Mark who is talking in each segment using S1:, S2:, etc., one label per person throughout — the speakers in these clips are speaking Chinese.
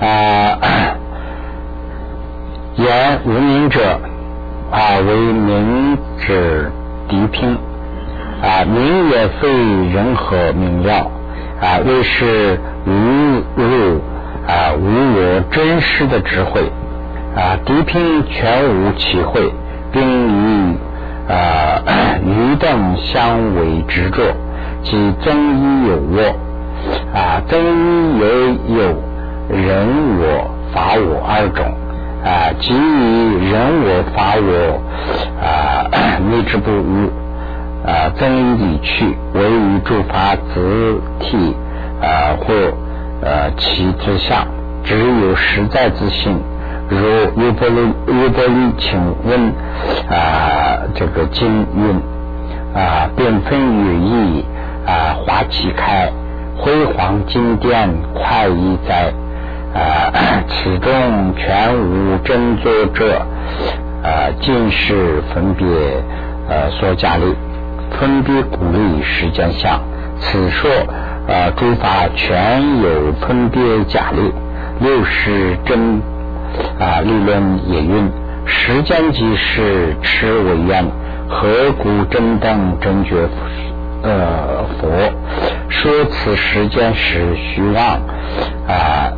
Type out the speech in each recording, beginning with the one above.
S1: 啊，言无名者啊为名之敌拼啊，名也非人何名要啊，为是无入啊无我真实的智慧啊，敌拼全无其慧，并与啊愚等相为执着，即增一有我啊，增一也有。人我法我二种啊，即以人我法我啊，内之不污啊，增理去，为于诸法子体啊，或呃其之相，只有实在之性。如优波利优波利，请问啊，这个经运啊，变分语义啊，华其开，辉煌金殿，快意在。啊，此中全无真作者，啊，尽是分别呃所假立，分别鼓励时间相。此说啊，诸法全有分别假立，六是真啊，立论也云：时间即是持为愿，何故真等真觉呃佛？说此时间是虚妄啊。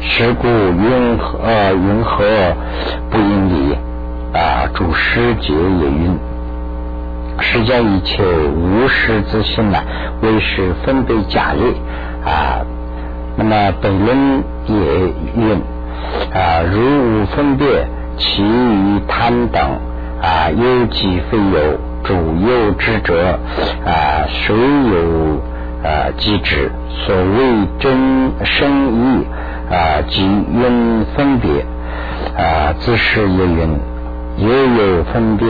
S1: 是故云何云何不应理啊？主师节也云：世间一切无实之心呢，为是分别假立啊。那么本论也云啊：如无分别，其余贪等啊，有即非有，主有之者啊，谁有啊即止？所谓真生意。啊，即因分别啊，自是也云，也有分别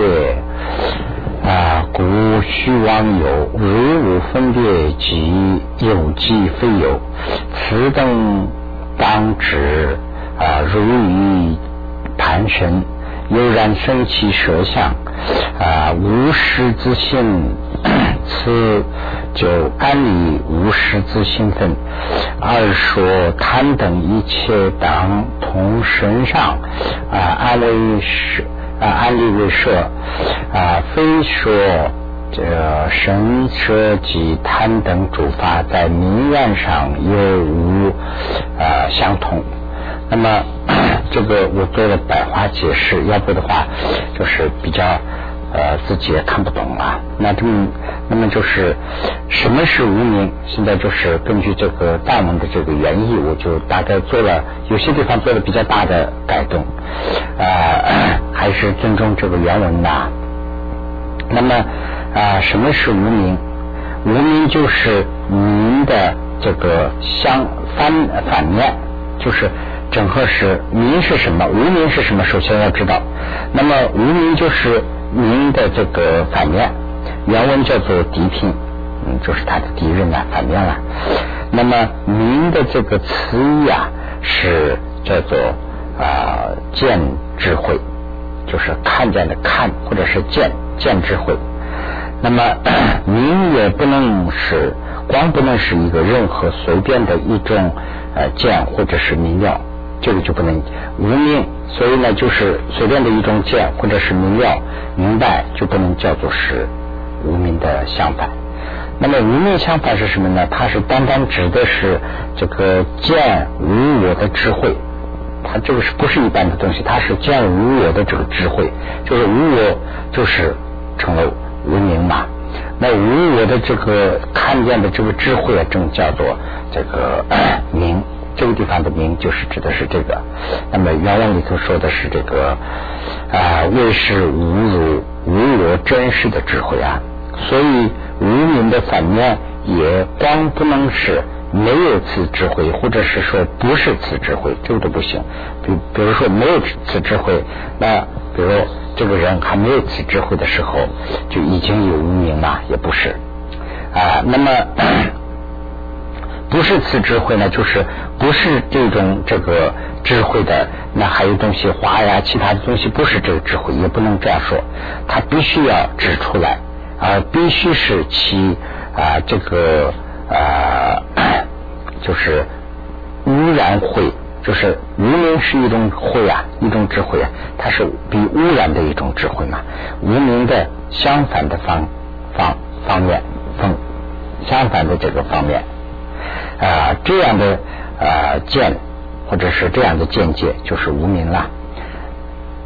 S1: 啊，故虚妄有，如无分别，即有即非有，此等当知啊，如于盘神，悠然生其舍相啊，无实之性，此就安理无实之性分。二说贪等一切当同身上啊，安为设啊，安立为设啊，非说这神舍及贪等主法在名愿上又无啊相同。那么这个我做了百花解释，要不的话就是比较。呃，自己也看不懂了。那这么，那么就是什么是无名？现在就是根据这个大文的这个原意，我就大概做了有些地方做了比较大的改动。呃，还是尊重这个原文的。那么啊，什么是无名？无名就是名的这个相反反面，就是整合是名是什么？无名是什么？首先要知道。那么无名就是。名的这个反面，原文叫做敌品，嗯，就是他的敌人啊，反面了。那么名的这个词义啊，是叫做啊见智慧，就是看见的看，或者是见见智慧。那么 名也不能是光不能是一个任何随便的一种呃见或者是明了。这个就不能无名，所以呢，就是随便的一种见或者是明了明白，就不能叫做是无名的相反。那么无名相反是什么呢？它是单单指的是这个见无我的智慧，它这个是不是一般的东西？它是见无我的这个智慧，就是无我就是成了无名嘛。那无我的这个看见的这个智慧啊，正叫做这个明。这个地方的名就是指的是这个，那么原文里头说的是这个啊，为是无如无我真实的智慧啊，所以无名的反面也光不能是没有此智慧，或者是说不是此智慧，这个都不行。比比如说没有此智慧，那比如这个人还没有此智慧的时候，就已经有无名了，也不是啊。那么。不是此智慧呢，就是不是这种这个智慧的，那还有东西花呀，其他的东西不是这个智慧，也不能这样说，他必须要指出来，而必须是其啊这个啊就是污染会就是无名是一种慧啊，一种智慧啊，它是比污染的一种智慧嘛。无名的相反的方方方面，方相反的这个方面啊，这样的啊见或者是这样的见解就是无名了。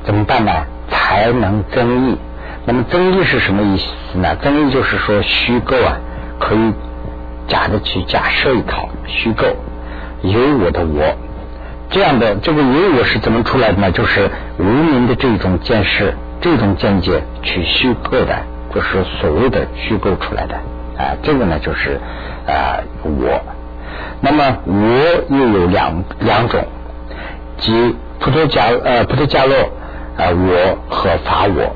S1: 怎么办呢？才能增益。那么增益是什么意思呢？增益就是说虚构啊，可以假的去假设一套虚构有我的我。这样的这个有我是怎么出来的呢？就是无名的这种见识、这种见解去虚构的，就是所谓的虚构出来的啊。这个呢就是啊我。那么我又有两两种，即普陀伽呃普陀伽罗啊我和法我。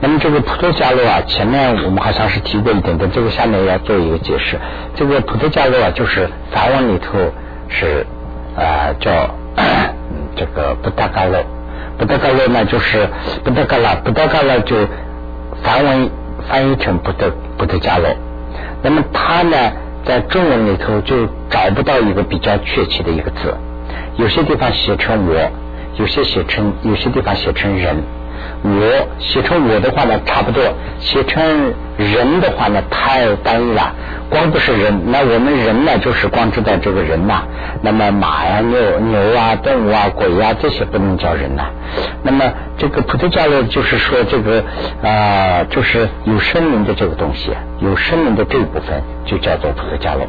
S1: 那么这个普陀伽罗啊，前面我们好像是提过一点点，这个下面要做一个解释。这个普陀伽罗啊，就是法文里头是。啊，叫这个不达嘎勒，不达嘎勒呢，就是不达嘎拉，不达嘎拉就梵文翻译成不得不得伽罗。那么他呢，在中文里头就找不到一个比较确切的一个字，有些地方写成我，有些写成有些地方写成人。我写成我的话呢，差不多；写成人的话呢，太单一了。光不是人，那我们人呢，就是光知道这个人呐。那么马呀、牛、牛啊、动物啊、鬼啊，这些不能叫人呐。那么这个普特伽罗就是说，这个啊，就是有生命的这个东西，有生命的这一部分，就叫做普特伽罗。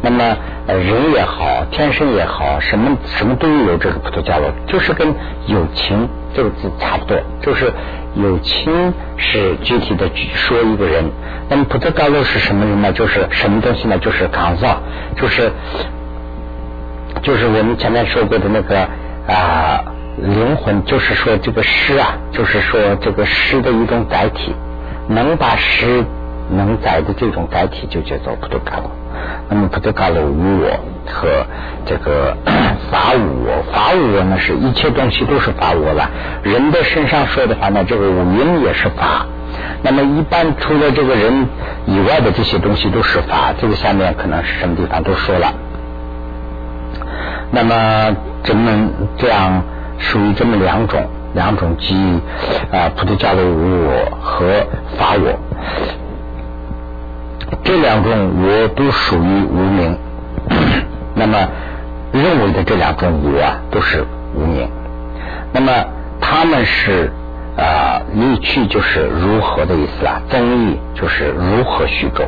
S1: 那么人也好，天生也好，什么什么都有这个普陀伽罗，就是跟友情这个字差不多，就是有亲是具体的说一个人。那么普陀伽罗是什么人呢？就是什么东西呢？就是改造，就是就是我们前面说过的那个啊灵魂，就是说这个诗啊，就是说这个诗的一种载体，能把诗能载的这种载体，就叫做普陀伽罗。那么不得搞了无我和这个 法无我，法无我呢是一切东西都是法我了。人的身上说的话呢，这个五音也是法。那么一般除了这个人以外的这些东西都是法。这个下面可能是什么地方都说了。那么这么这样属于这么两种两种即啊，菩提伽罗无我和法我。这两种我都属于无名，那么认为的这两种我啊都是无名，那么他们是啊离去就是如何的意思啊，增益就是如何虚构，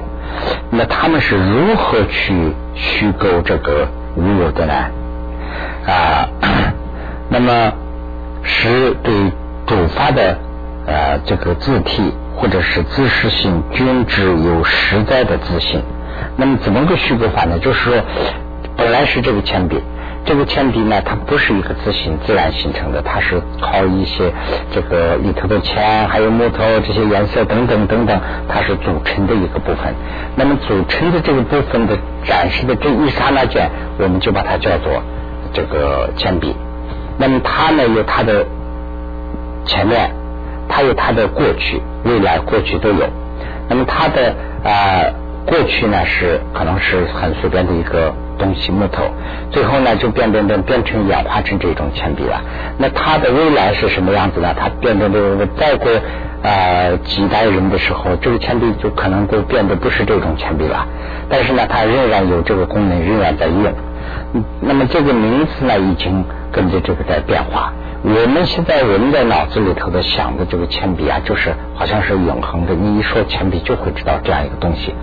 S1: 那他们是如何去虚构这个无我的呢？啊，那么是对主发的呃这个字体。或者是自实性均值有实在的自信，那么怎么个虚构法呢？就是说，本来是这个铅笔，这个铅笔呢，它不是一个自信自然形成的，它是靠一些这个里头的铅，还有木头这些颜色等等等等，它是组成的一个部分。那么组成的这个部分的展示的这一刹那间，我们就把它叫做这个铅笔。那么它呢，有它的前面。它有它的过去、未来、过去都有。那么它的啊过去呢是可能是很随便的一个东西木头，最后呢就变变变变成演化成这种铅笔了。那它的未来是什么样子呢？它变变变再过啊几代人的时候，这个铅笔就可能都变得不是这种铅笔了。但是呢，它仍然有这个功能，仍然在用。那么这个名词呢，已经跟着这个在变化。我们现在人的脑子里头的想的这个铅笔啊，就是好像是永恒的。你一说铅笔，就会知道这样一个东西。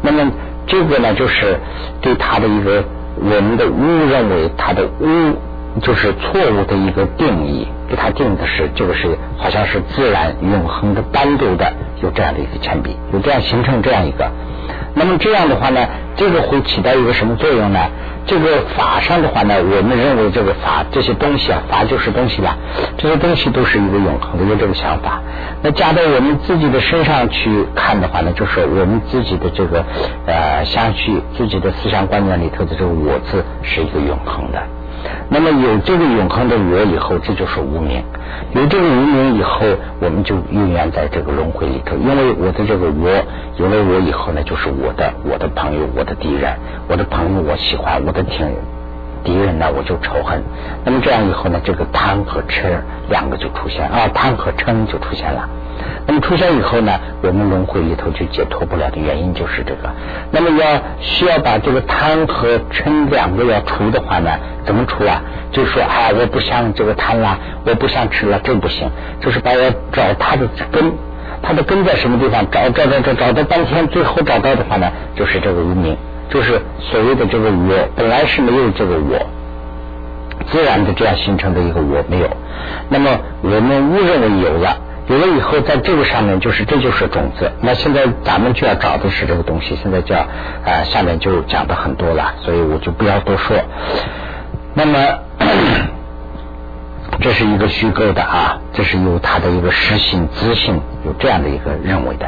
S1: 那么这个呢，就是对它的一个我们的误认为它的误就是错误的一个定义，给它定的是这个是好像是自然永恒的单独的有这样的一个铅笔，有这样形成这样一个。那么这样的话呢，这个会起到一个什么作用呢？这个法上的话呢，我们认为这个法这些东西啊，法就是东西了，这些东西都是一个永恒的，有这个想法。那加到我们自己的身上去看的话呢，就是我们自己的这个呃相续，自己的思想观念里头的这个我字是一个永恒的。那么有这个永恒的我以后，这就是无名。有这个无名以后，我们就永远在这个轮回里头。因为我的这个我，有了我以后呢，就是我的我的朋友，我的敌人，我的朋友我喜欢，我的挺敌人呢，我就仇恨。那么这样以后呢，这个贪和嗔两个就出现啊，贪和嗔就出现了。那么出现以后呢，我们轮回里头就解脱不了的原因就是这个。那么要需要把这个贪和嗔两个要除的话呢，怎么除啊？就说，哎，我不想这个贪了，我不想吃了，这不行。就是把我找它的根，它的根在什么地方？找找找找找到半天，最后找到的话呢，就是这个无名，就是所谓的这个我，本来是没有这个我，自然的这样形成的一个我没有。那么我们误认为有了。有了以后，在这个上面就是这就是种子。那现在咱们就要找的是这个东西。现在叫啊，下面就讲的很多了，所以我就不要多说。那么。这是一个虚构的啊，这是有它的一个实性、自性，有这样的一个认为的。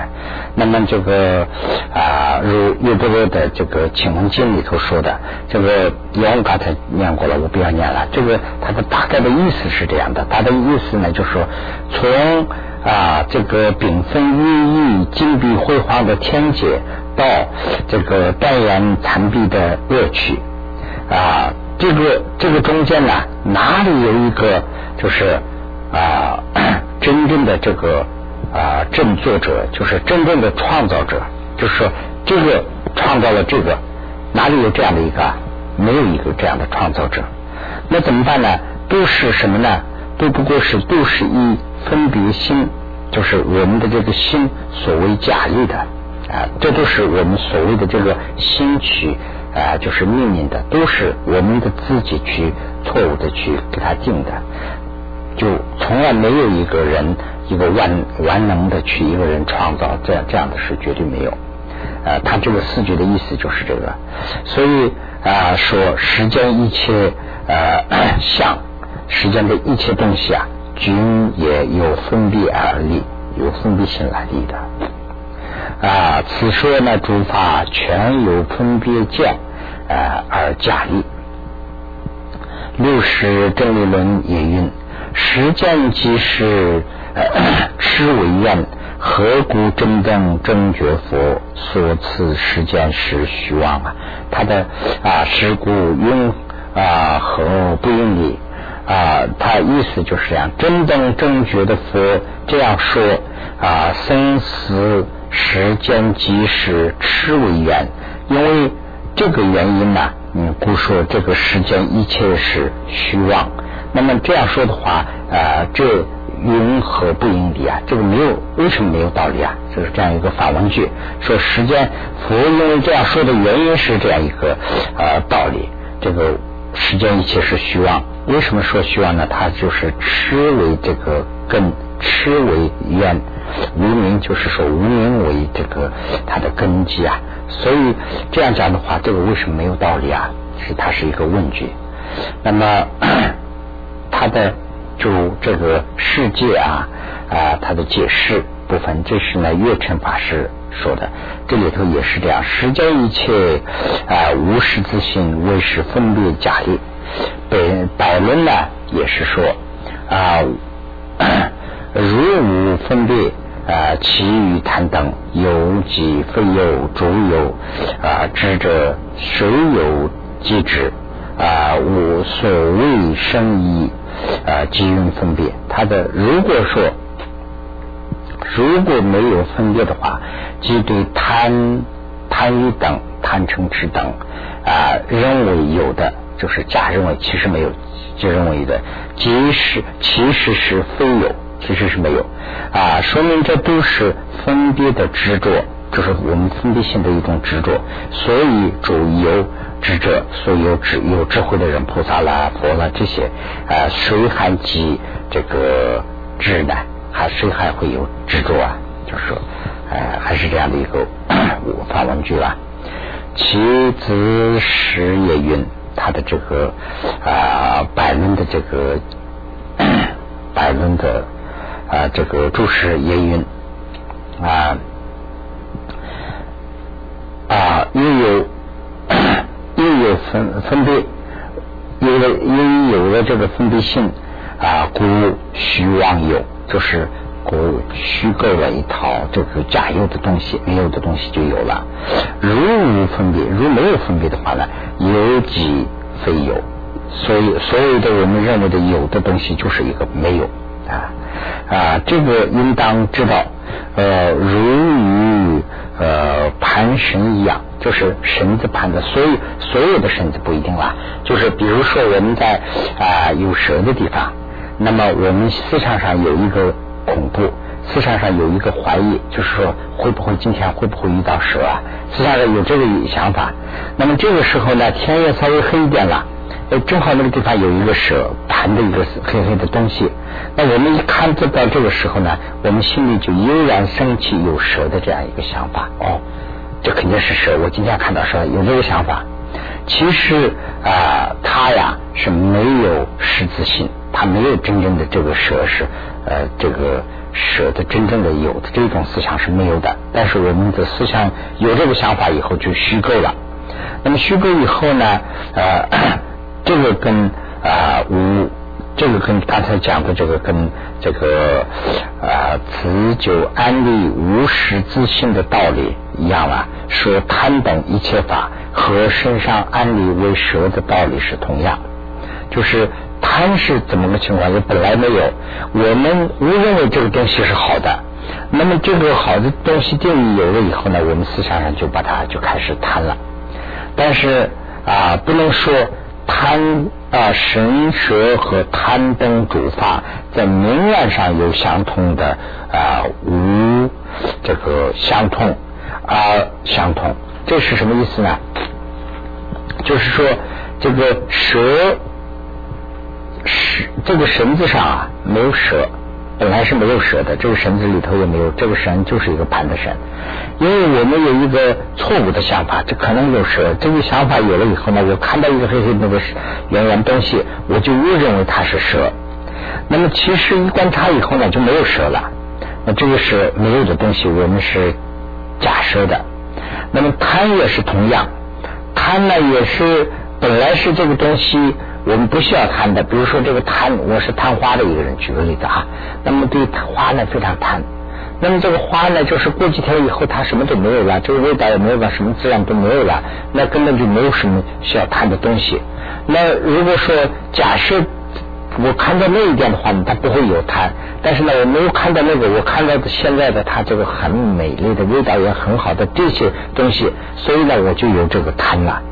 S1: 那么这个啊，如优波罗的这个《请蒙经》里头说的，这个我刚才念过了，我不要念了。这个它的大概的意思是这样的，它的意思呢，就是说从啊这个缤纷熠熠、金碧辉煌的天界，到这个断垣残壁的乐趣啊。这个这个中间呢，哪里有一个就是啊真正的这个啊振作者，就是真正的创造者，就是说这个创造了这个，哪里有这样的一个？没有一个这样的创造者，那怎么办呢？都是什么呢？都不过是都是以分别心，就是我们的这个心所谓假立的啊，这都是我们所谓的这个心取。啊，就是命令的，都是我们的自己去错误的去给他定的，就从来没有一个人一个万万能的去一个人创造这样这样的事绝对没有。呃，他这个四句的意思就是这个，所以啊，说世间一切呃相，世间的一切东西啊，均也有分别而立，有分别心来立的。啊，此说呢，诸法全有分别见，呃，而假立。六十正理论也云：实见即是 痴为愿，何故真正正觉佛所赐时间是虚妄啊？他的啊，是故因啊何不应理啊，他意思就是这样：真正正觉的佛这样说啊，生死。时间即是痴为缘，因为这个原因呢，嗯，故说这个时间一切是虚妄。那么这样说的话，呃，这云何不应理啊？这个没有，为什么没有道理啊？就是这样一个反问句，说时间佛因为这样说的原因是这样一个呃道理，这个时间一切是虚妄。为什么说虚妄呢？它就是痴为这个根，痴为缘。无名就是说无名为这个它的根基啊，所以这样讲的话，这个为什么没有道理啊？是它是一个问句。那么他的就这个世界啊啊，他的解释部分，这是呢月成法师说的，这里头也是这样。世间一切啊无实自性，为是分别假立。北百论呢也是说啊。如无分别啊，其余贪等有即非有，主有啊，知者谁有即知啊？无所谓生意啊，即用分别。他的如果说如果没有分别的话，即对贪贪欲等贪嗔痴等啊，认为有的就是假认为，其实没有，就认为的，即使其实是非有。其实是没有啊，说明这都是分别的执着，就是我们分别性的一种执着。所以主由智者，所以有智有智慧的人，菩萨啦、佛啦这些啊，谁还及这个智呢？还谁还会有执着啊？就是说，呃，还是这样的一个反问句啦。其子时也云，他的这个啊，百论的这个百论的。啊，这个注释也云啊啊，又有又有分分别，有了因有了这个分别性啊，故虚妄有，就是故虚构了一套这个假有的东西，没有的东西就有了。如无分别，如没有分别的话呢，有即非有，所以所有的我们认为的有的东西就是一个没有啊啊，这个应当知道，呃，如与呃盘绳一样，就是绳子盘的，所以所有的绳子不一定了，就是比如说我们在啊有蛇的地方，那么我们思想上有一个恐怖。思想上有一个怀疑，就是说会不会今天会不会遇到蛇啊？思想上有这个想法。那么这个时候呢，天也稍微黑一点了，哎，正好那个地方有一个蛇盘的一个黑黑的东西。那我们一看就到这个时候呢，我们心里就悠然升起有蛇的这样一个想法。哦，这肯定是蛇，我今天看到蛇，有这个想法。其实啊，它呀是没有实质性，它没有真正的这个蛇是呃这个。蛇的真正的有的这种思想是没有的，但是我们的思想有这个想法以后就虚构了。那么虚构以后呢，呃，这个跟啊无，这个跟刚才讲的这个跟这个啊持久安利无实自性的道理一样了。说贪等一切法和身上安利为蛇的道理是同样，就是。贪是怎么个情况？也本来没有，我们误认为这个东西是好的，那么这个好的东西定义有了以后呢，我们思想上就把它就开始贪了。但是啊，不能说贪啊神蛇和贪灯主法在明面上有相通的啊无这个相通啊相通，这是什么意思呢？就是说这个蛇。是这个绳子上啊没有蛇，本来是没有蛇的。这个绳子里头也没有，这个绳就是一个盘的绳。因为我们有一个错误的想法，这可能有蛇。这个想法有了以后呢，我看到一个黑黑那个圆圆东西，我就误认为它是蛇。那么其实一观察以后呢，就没有蛇了。那这个是没有的东西，我们是假设的。那么贪也是同样，贪呢也是本来是这个东西。我们不需要贪的，比如说这个贪，我是贪花的一个人，举个例子啊。那么对花呢非常贪，那么这个花呢，就是过几天以后它什么都没有了，这个味道也没有了，什么质量都没有了，那根本就没有什么需要贪的东西。那如果说假设我看到那一点的话呢，它不会有贪，但是呢，我没有看到那个，我看到的现在的它这个很美丽的味道也很好的这些东西，所以呢，我就有这个贪了。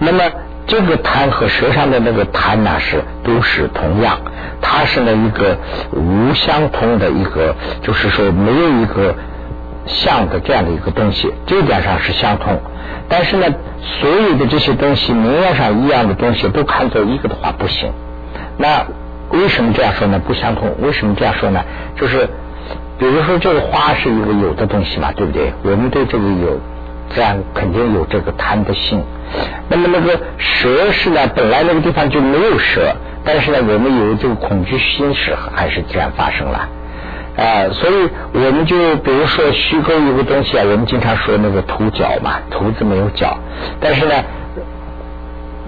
S1: 那么。这个贪和舌上的那个贪呢是都是同样，它是呢一个无相通的一个，就是说没有一个像的这样的一个东西，这点上是相通。但是呢，所有的这些东西明面上一样的东西都看作一个的话不行。那为什么这样说呢？不相通。为什么这样说呢？就是比如说这个花是一个有的东西嘛，对不对？我们对这个有。这样肯定有这个贪的性。那么那个蛇是呢，本来那个地方就没有蛇，但是呢，我们有这个恐惧心时还是自然发生了啊。所以我们就比如说虚构一个东西啊，我们经常说那个兔脚嘛，兔子没有脚，但是呢，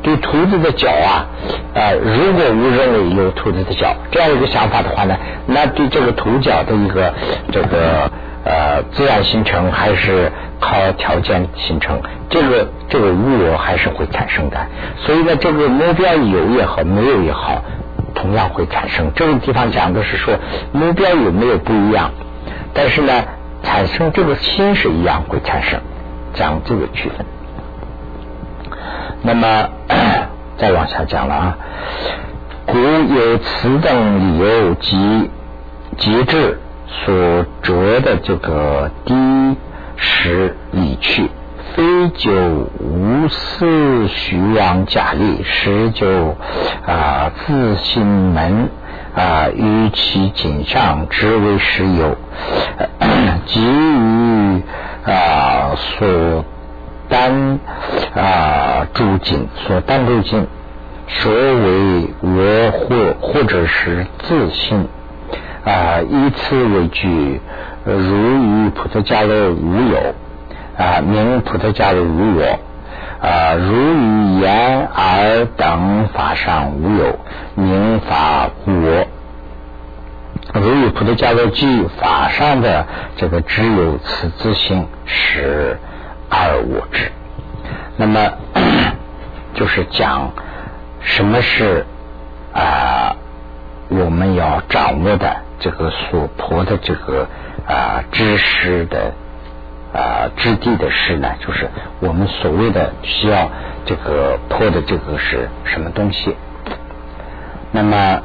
S1: 对兔子的脚啊啊，如果误认为有兔子的脚这样一个想法的话呢，那对这个兔脚的一个这个呃自然形成还是。靠条件形成，这个这个误我还是会产生的。所以呢，这个目标有也好，没有也好，同样会产生。这个地方讲的是说，目标有没有不一样，但是呢，产生这个心是一样会产生，讲这个区分。那么 再往下讲了啊，故有此等理由及节制所着的这个低。使已去，非就无私虚阳假立，实就啊自心门啊于其颈上，之为实有，给予啊所担啊诸境，所担诸境，所谓我或或者是自信啊，以此为据。如与菩萨迦罗无有啊，名菩萨迦罗无我啊；如与言耳等法上无有，名法我。如与菩萨迦罗记法上的这个只有此自性是二我之。那么 就是讲什么是啊我们要掌握的这个所破的这个啊知识的啊质地的事呢？就是我们所谓的需要这个破的这个是什么东西？那么，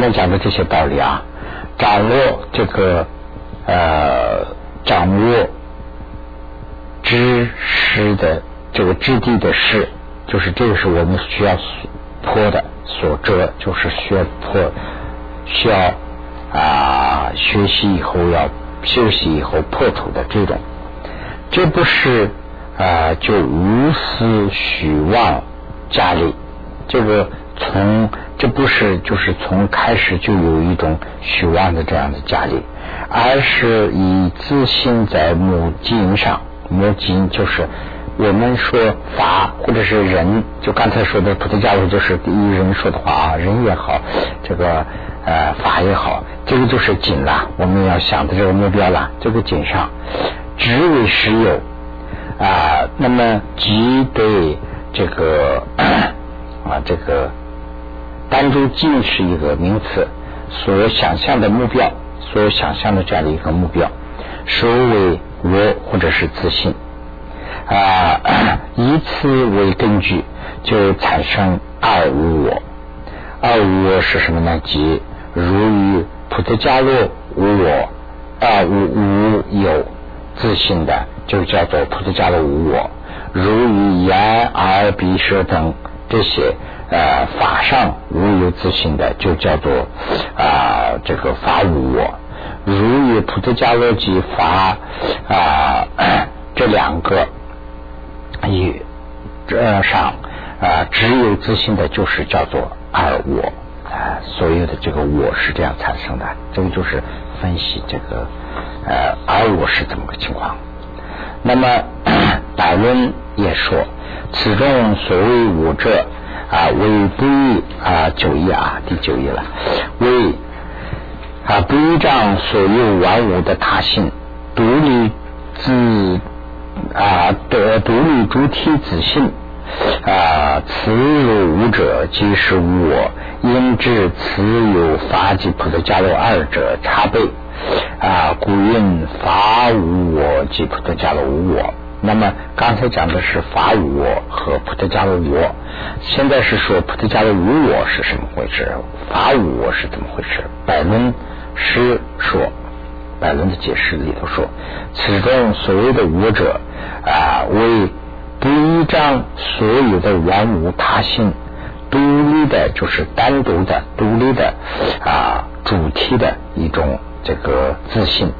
S1: 面讲的这些道理啊，掌握这个呃，掌握知识的这个质地的事，就是这个是我们需要破的所遮，就是需要破，需要啊学习以后要休息以后破除的这种，这不是啊就无私许望家里这个从。这不是就是从开始就有一种虚妄的这样的家里，而是以自信在母经上，母经就是我们说法或者是人，就刚才说的菩提伽罗就是第一人说的话啊，人也好，这个呃法也好，这个就是景了，我们要想的这个目标了，这个景上只为实有啊，那么即对这个 啊这个。单独尽是一个名词，所想象的目标，所想象的这样的一个目标，收为我或者是自信啊，以此为根据，就产生二无我。二无我是什么呢？即如于普特伽罗无我，二无无有自信的，就叫做普特伽罗无我。如于眼耳鼻舌等这些。呃，法上无有自信的，就叫做啊，这个法无我。如与普特伽罗及法啊这两个与这上啊只有自信的，就是叫做二我啊。所有的这个我是这样产生的，这个就是分析这个呃二我是怎么个情况。那么 百论也说，此中所谓我者。啊，为不依啊九义啊，第九义了。为啊不依仗所有万物的他性，独立自啊得独立主体自性啊，此有无者即是无我，因至此有法及菩萨加罗二者差别啊，故云法无我即菩萨加罗无我。那么刚才讲的是法我和菩提伽罗我，现在是说菩提伽罗无我是什么回事？法我是怎么回事？百论师说，百论的解释里头说，此中所谓的我者啊，为不依仗所有的万物他性，独立的，就是单独的、独立的啊主题的一种这个自信。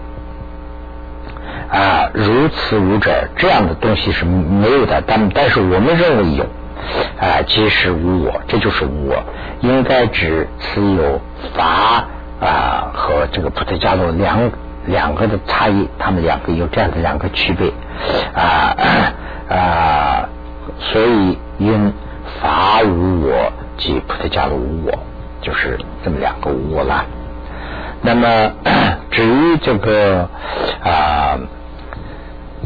S1: 啊，如此无者，这样的东西是没有的。但但是我们认为有，啊，即是无我，这就是无我。应该指此有法啊和这个菩提伽罗两两个的差异，他们两个有这样的两个区别啊啊，所以因法无我即菩提伽罗无我，就是这么两个无我了。那么 至于这个啊。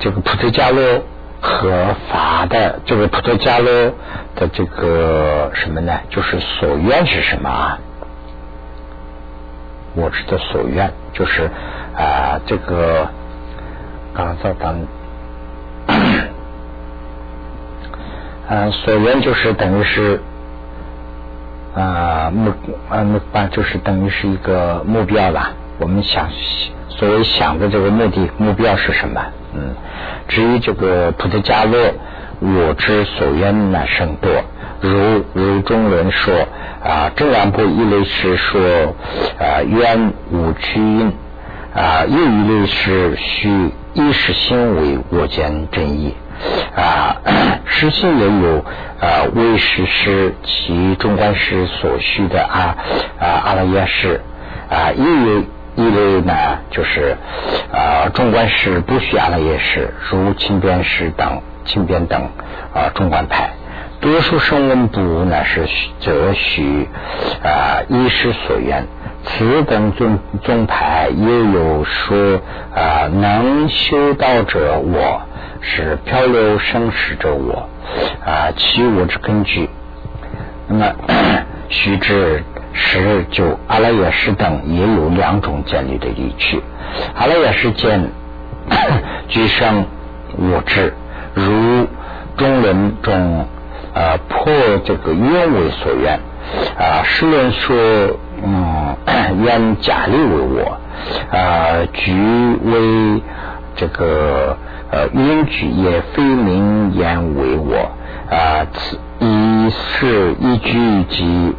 S1: 这个普特伽罗和法的这个普特伽罗的这个什么呢？就是所愿是什么啊？我知道所愿就是啊，这个刚才当啊，所愿就是等于是啊目啊目啊，就是等于是一个目标了我们想所谓想的这个目的目标是什么？嗯，至于这个菩提伽罗，我之所愿乃甚多。如如中人说啊，正量部一类是说啊，愿无屈因啊，又一类是虚一时心为我见真义啊，实心也有啊，为实施其中观师所需的啊啊阿赖耶识啊，又有一类呢，就是啊，中观师不需阿赖耶识，如清边师等清边等啊中观派。多数声闻部呢是则许啊依师所愿，此等宗宗派也有说啊能修道者我是漂流生死者我啊其我之根据。那么 须知十九阿赖耶识等也有两种建立的依据。阿赖耶识见 具生我智，如中论中。啊，破这个愿为所愿啊，世人说，嗯，愿假立为我啊，举为这个呃，愿举也非名言为我啊，此一是依据及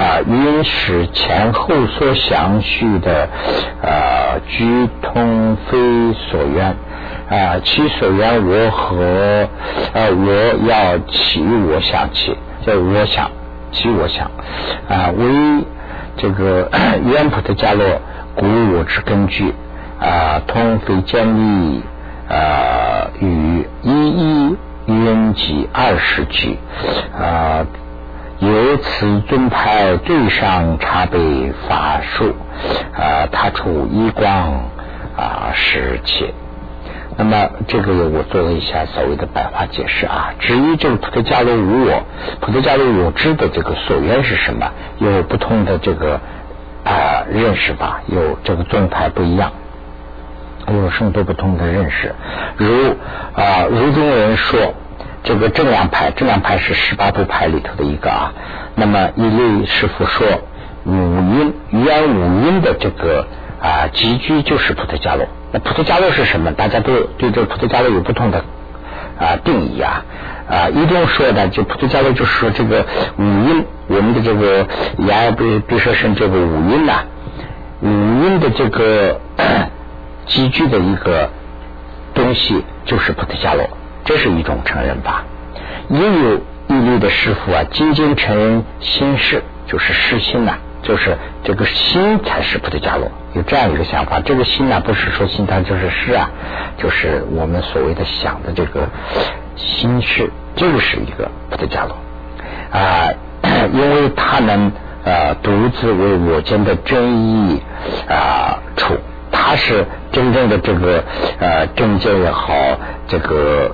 S1: 啊，因使前后所详叙的啊，居通非所愿。啊，其所愿我和呃，我要起我想起，叫我想起我想。啊，为这个 渊普的伽罗古我之根据。啊，通非建立啊，与一一云集二十句啊，由此尊派最上差别法术啊，他出一光啊，十切。那么这个我做了一下所谓的白话解释啊，至于这个普特伽罗无我，普特伽罗我知的这个所缘是什么，有不同的这个啊认识吧，有这个宗派不一样，有很多不同的认识。如啊，如中人说这个正量派，正量派是十八部派里头的一个啊。那么一类师傅说五音，原五音的这个啊集居就是普特伽罗。那普特伽罗是什么？大家都对这个普特伽罗有不同的啊定义啊啊！一定说的，就普特伽罗就是说这个五音，我们的这个牙比比说是这个五音呐，五音的这个 集聚的一个东西就是普特伽罗，这是一种承认法。也有一类的师傅啊，仅仅承认心事，就是失心呐。就是这个心才是菩提伽罗，有这样一个想法。这个心呢，不是说心它就是事啊，就是我们所谓的想的这个心事，就是一个菩提伽罗啊，因为他能呃独自为我间的真意啊处，他是真正的这个呃正见也好，这个。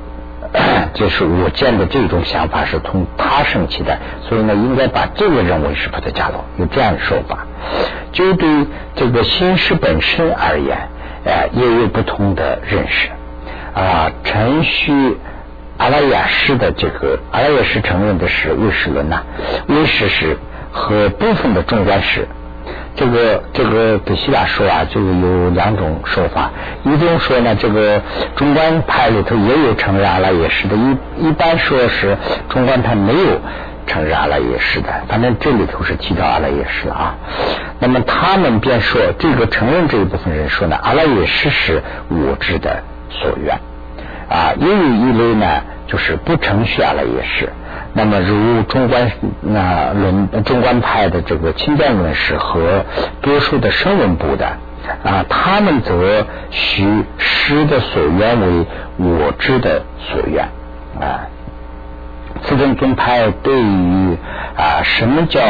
S1: 就是我见的这种想法是从他生起的，所以呢，应该把这个认为是菩提伽罗，有这样的说法。就对这个心识本身而言，呃，也有不同的认识啊。程序阿拉雅诗的这个阿拉雅诗承认的是唯识论呐，唯识是和部分的中观识。这个这个给希腊说啊，就有两种说法。一种说呢，这个中观派里头也有承认阿拉耶识的，一一般说是中观派没有承认阿拉耶识的。反正这里头是提到阿拉耶识了啊。那么他们便说，这个承认这一部分人说呢，阿拉耶识是我知的所愿啊。也有一类呢，就是不承许阿拉耶识。那么，如中观那论中观派的这个清辩论师和多数的声闻部的啊，他们则许师的所愿为我知的所愿啊。此种宗派对于啊什么叫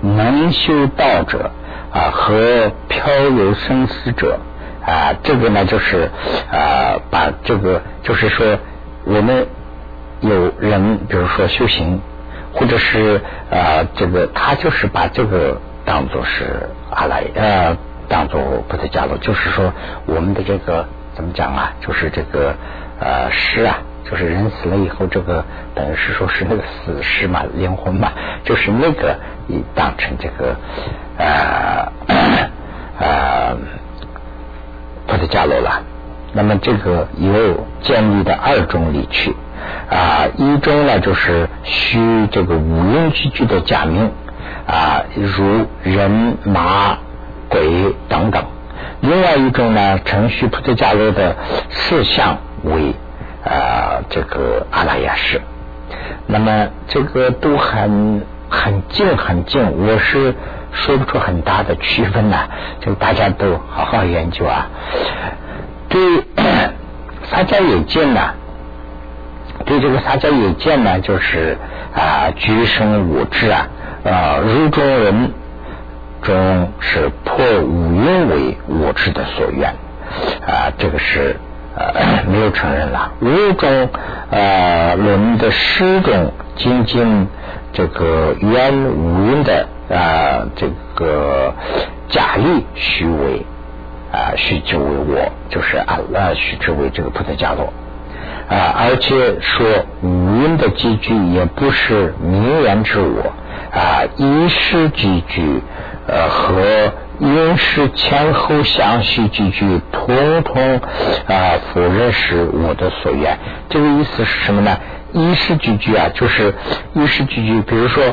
S1: 能修道者啊和漂流生死者啊，这个呢就是啊把这个就是说我们。有人比如说修行，或者是呃这个他就是把这个当做是阿赖呃当做菩提伽罗，就是说我们的这个怎么讲啊？就是这个呃尸啊，就是人死了以后，这个等于是说是那个死尸嘛，灵魂嘛，就是那个以当成这个呃 呃菩提伽罗了。那么这个有建立的二种理趣啊，一种呢就是虚这个五音句句的假名啊，如人马鬼等等；另外一种呢，程序菩提伽罗的四相为啊这个阿拉亚士。那么这个都很很近很近，我是说不出很大的区分呐，就大家都好好研究啊。对 大家也见呢，对这个撒迦也见呢，就是啊，居生五智啊，啊，如中人中是破五蕴为我智的所愿啊，这个是。呃，没有承认了。五种呃论的十种精进这个原五蕴的啊这个假立虚伪啊虚就为我，就是啊虚之为这个菩提伽罗啊，而且说五蕴的集聚也不是名言之我啊，一时集聚呃和。因是前后相续句句，通通啊否认是我的所愿。这个意思是什么呢？一时句句啊，就是一时句句。比如说，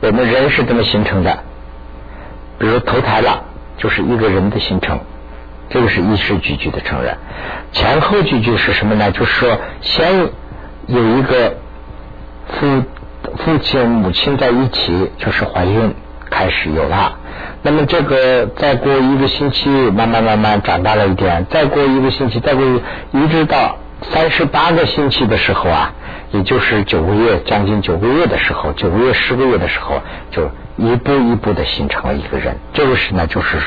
S1: 我们人是怎么形成的？比如投胎了，就是一个人的形成，这个是一时句句的承认。前后句句是什么呢？就是说，先有一个父父亲母亲在一起，就是怀孕开始有了。那么这个再过一个星期，慢慢慢慢长大了一点，再过一个星期，再过一直到三十八个星期的时候啊，也就是九个月，将近九个月的时候，九个月十个月的时候，就一步一步的形成了一个人。这个是呢，就是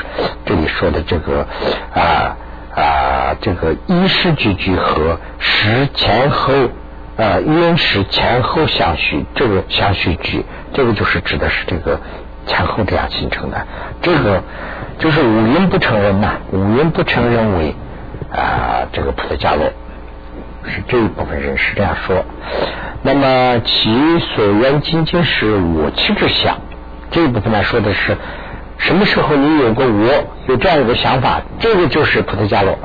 S1: 这里说的这个啊啊，这个一时句句和时前后呃因时前后相续，这个相续句，这个就是指的是这个。前后这样形成的，这个就是五音不承认呐，五音不承认为啊这个菩提伽罗，是这一部分人是这样说。那么其所缘仅仅是我气之想，这一部分呢说的是什么时候你有个我有这样一个想法，这个就是菩提伽罗，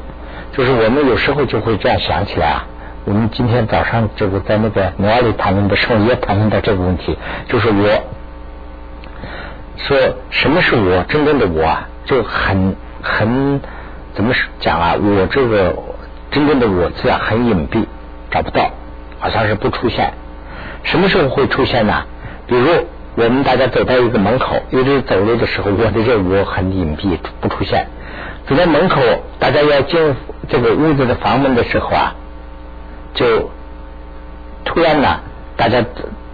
S1: 就是我们有时候就会这样想起来啊。我们今天早上这个在那个摩尔里谈论的时候也谈论到这个问题，就是我。说什么是我真正的我啊？就很很怎么讲啊？我这个真正的我字啊，很隐蔽，找不到，好像是不出现。什么时候会出现呢？比如我们大家走到一个门口，有的走路的时候，我的任务很隐蔽，不出现。走到门口，大家要进这个屋子的房门的时候啊，就突然呢，大家。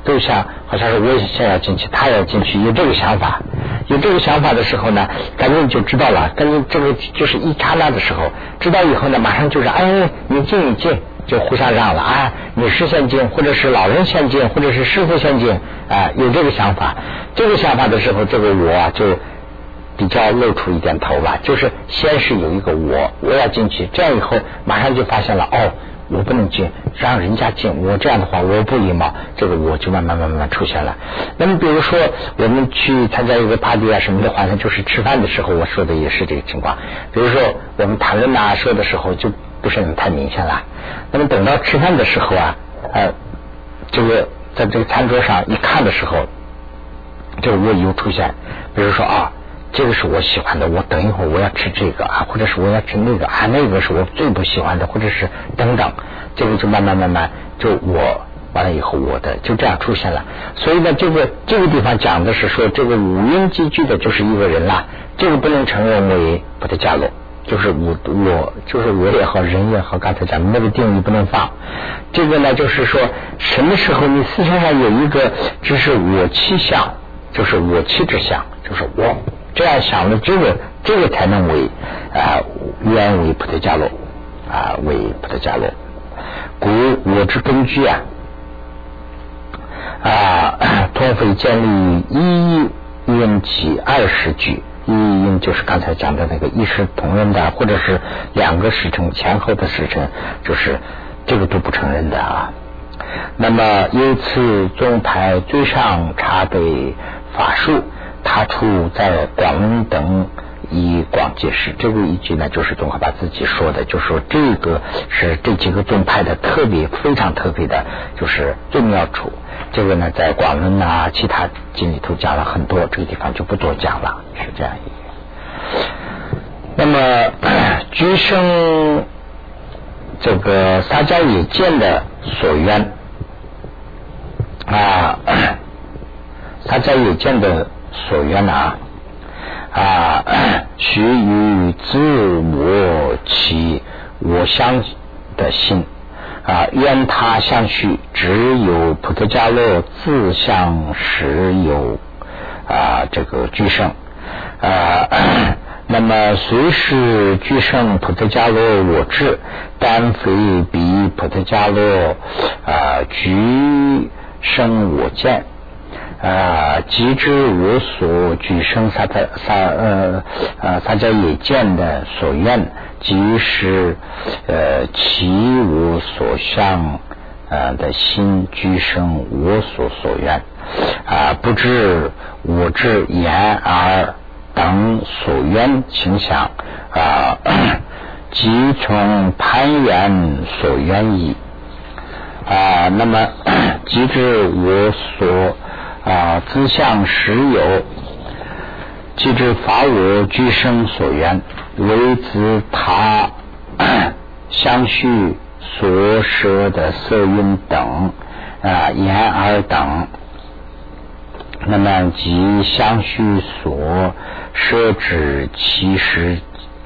S1: 都想好像是我也想要进去，他也要进去，有这个想法，有这个想法的时候呢，赶紧就知道了。赶紧这个就是一刹那的时候，知道以后呢，马上就是哎，你进你进，就互相让了啊，女士先进，或者是老人先进，或者是师傅先进啊，有这个想法。这个想法的时候，这个我就比较露出一点头吧，就是先是有一个我，我要进去，这样以后马上就发现了哦。我不能进，让人家进。我这样的话，我不礼貌，这个我就慢慢慢慢出现了。那么，比如说我们去参加一个 party 啊什么的话像，就是吃饭的时候，我说的也是这个情况。比如说我们谈论啊说的时候，就不是太明显了。那么等到吃饭的时候啊，呃，这个在这个餐桌上一看的时候，这个我又出现。比如说啊。这个是我喜欢的，我等一会儿我要吃这个啊，或者是我要吃那个啊，那个是我最不喜欢的，或者是等等，这个就慢慢慢慢就我完了以后我的就这样出现了。所以呢，这个这个地方讲的是说，这个五音俱聚的就是一个人啦，这个不能承认为不得加罗，就是我我就是我也好，人也好，刚才讲的那个定义不能放。这个呢，就是说什么时候你思想上有一个就是我气相，就是我气之相，就是我。这样想的，这个这个才能为啊，愿为菩提伽罗啊，为菩提伽罗。故我之根据啊啊，通非建立一音起二十句，一应就是刚才讲的那个一视同仁的，或者是两个时辰前后的时辰，就是这个都不承认的啊。那么由此宗派最上茶杯法术。他处在广等以广结识。这个一句呢，就是宗喀巴自己说的，就说这个是这几个宗派的特别非常特别的，就是重要处。这个呢，在广论呐，其他经里头讲了很多，这个地方就不多讲了，是这样一。那么居生这个撒迦也见的所愿啊，撒迦也见的所愿啊。啊，须于自我起我相的心啊，愿他相续，只有普特迦罗自相实有啊，这个居胜啊。那么随时居胜普特迦罗我智，但非比普特迦罗啊居生我见。啊，即知我所举生撒在撒呃呃撒家也见的所愿，即是呃其我所向呃的心居生我所所愿啊，不知我之言而等所愿形象啊，即从攀缘所愿矣啊。那么即知我所。啊，自相实有，即知法我居生所缘，为自他相续所舍的色蕴等啊言而等，那么即相续所摄指其实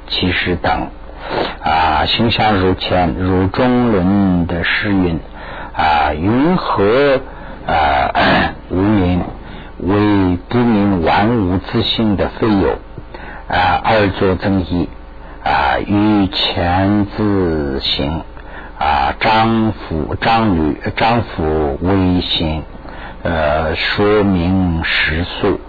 S1: 其实等啊，形象如前如中轮的诗云啊，云何？啊，无名为不明万物自性的非有啊，二作增益啊，与前自行啊，张夫张女张夫微心呃，说明实素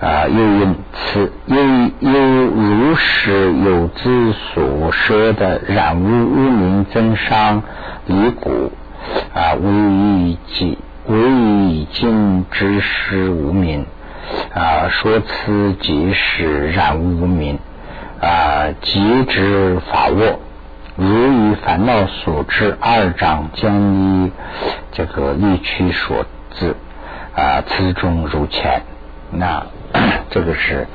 S1: 啊，又因此又又如是有之所说的染污无名增伤离骨啊，无一己。唯以今之师无名啊，说此即是染无名啊，即知法握，如以烦恼所致二章将以这个力区所致啊，此中如前。那 这个是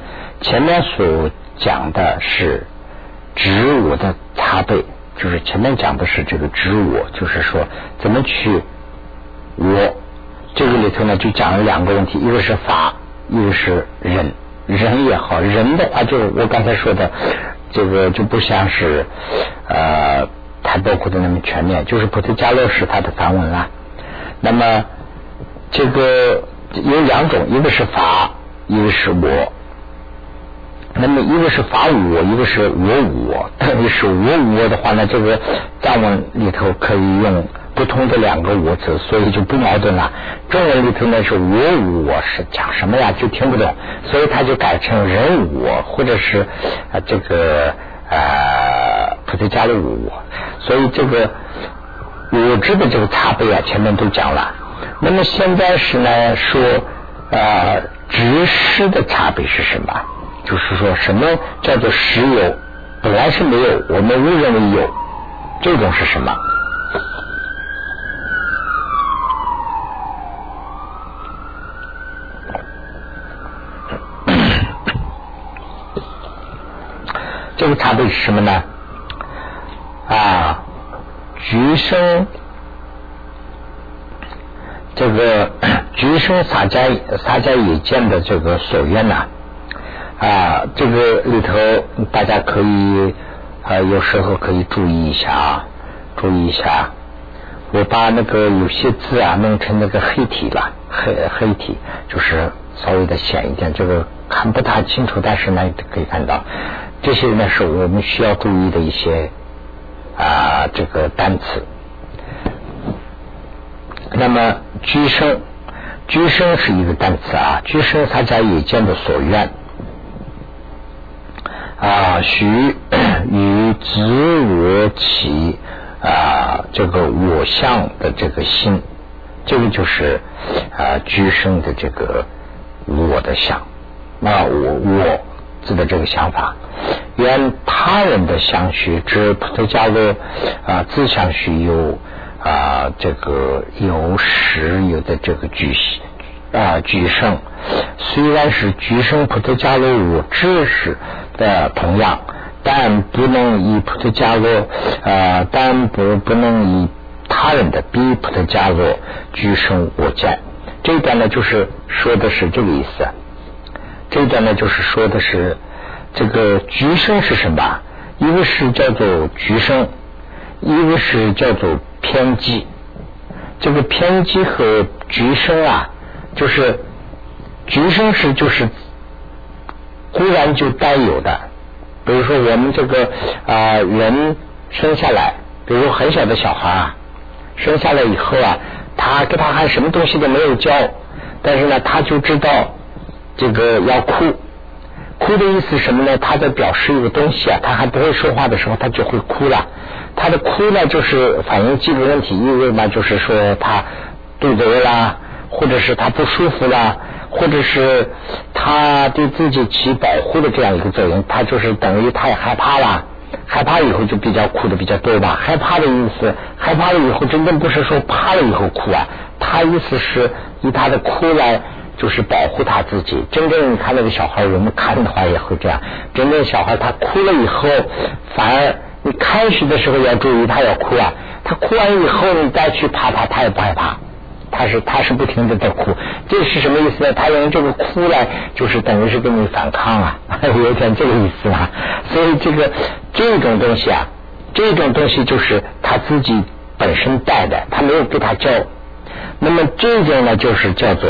S1: 前面所讲的是执我的差别，就是前面讲的是这个执我，就是说怎么去我。这个里头呢，就讲了两个问题，一个是法，一个是人。人也好，人的话，就我刚才说的，这个就不像是呃，太包括的那么全面。就是菩提迦罗是他的梵文啦。那么这个有两种，一个是法，一个是我。那么一个是法我，一个是我我。特别是我我的话呢，这个藏文里头可以用。不同的两个我字，所以就不矛盾了。中文里头呢是我我是讲什么呀，就听不懂，所以他就改成人我，或者是啊这个呃菩提迦的我。所以这个我知的这个差别啊，前面都讲了。那么现在是呢说啊知识的差别是什么？就是说什么叫做实有？本来是没有，我们误认为有，这种是什么？这个差别是什么呢？啊，橘生这个 橘生洒家洒家也见的这个所愿呐啊，这个里头大家可以啊，有时候可以注意一下啊，注意一下。我把那个有些字啊弄成那个黑体了，黑黑体就是稍微的显一点，这个看不大清楚，但是呢可以看到。这些呢是我们需要注意的一些啊这个单词。那么居生，居生是一个单词啊，居生他家也见的所愿啊，许与自我起啊这个我相的这个心，这个就是啊居生的这个我的相那我我。字的这个想法。原他人的相续指菩提伽罗啊，自相续有啊，这个有实有的这个具啊具生，虽然是具生菩提伽罗无知识的同样，但不能以菩提伽罗啊，但不不能以他人的比菩提伽罗具生我见。这一段呢，就是说的是这个意思。这一段呢，就是说的是。这个局生是什么？一个是叫做局生，一个是叫做偏激。这个偏激和局生啊，就是局生是就是忽然就带有的。比如说我们这个啊人生下来，比如很小的小孩啊，生下来以后啊，他给他还什么东西都没有教，但是呢，他就知道这个要哭。哭的意思什么呢？他在表示一个东西啊，他还不会说话的时候，他就会哭了。他的哭呢，就是反映几个问题，意味嘛，就是说他肚子饿啦，或者是他不舒服啦，或者是他对自己起保护的这样一个作用，他就是等于他也害怕了，害怕以后就比较哭的比较多吧。害怕的意思，害怕了以后，真正不是说怕了以后哭啊，他意思是以他的哭来。就是保护他自己。真正你看那个小孩，我们看的话也会这样。真正小孩他哭了以后，反而你开始的时候要注意他要哭啊。他哭完以后，你再去怕他，他也不害怕。他是他是不停的在哭，这是什么意思呢？他用这个哭来，就是等于是跟你反抗啊，有点这个意思啊。所以这个这种东西啊，这种东西就是他自己本身带的，他没有给他教。那么这种呢，就是叫做。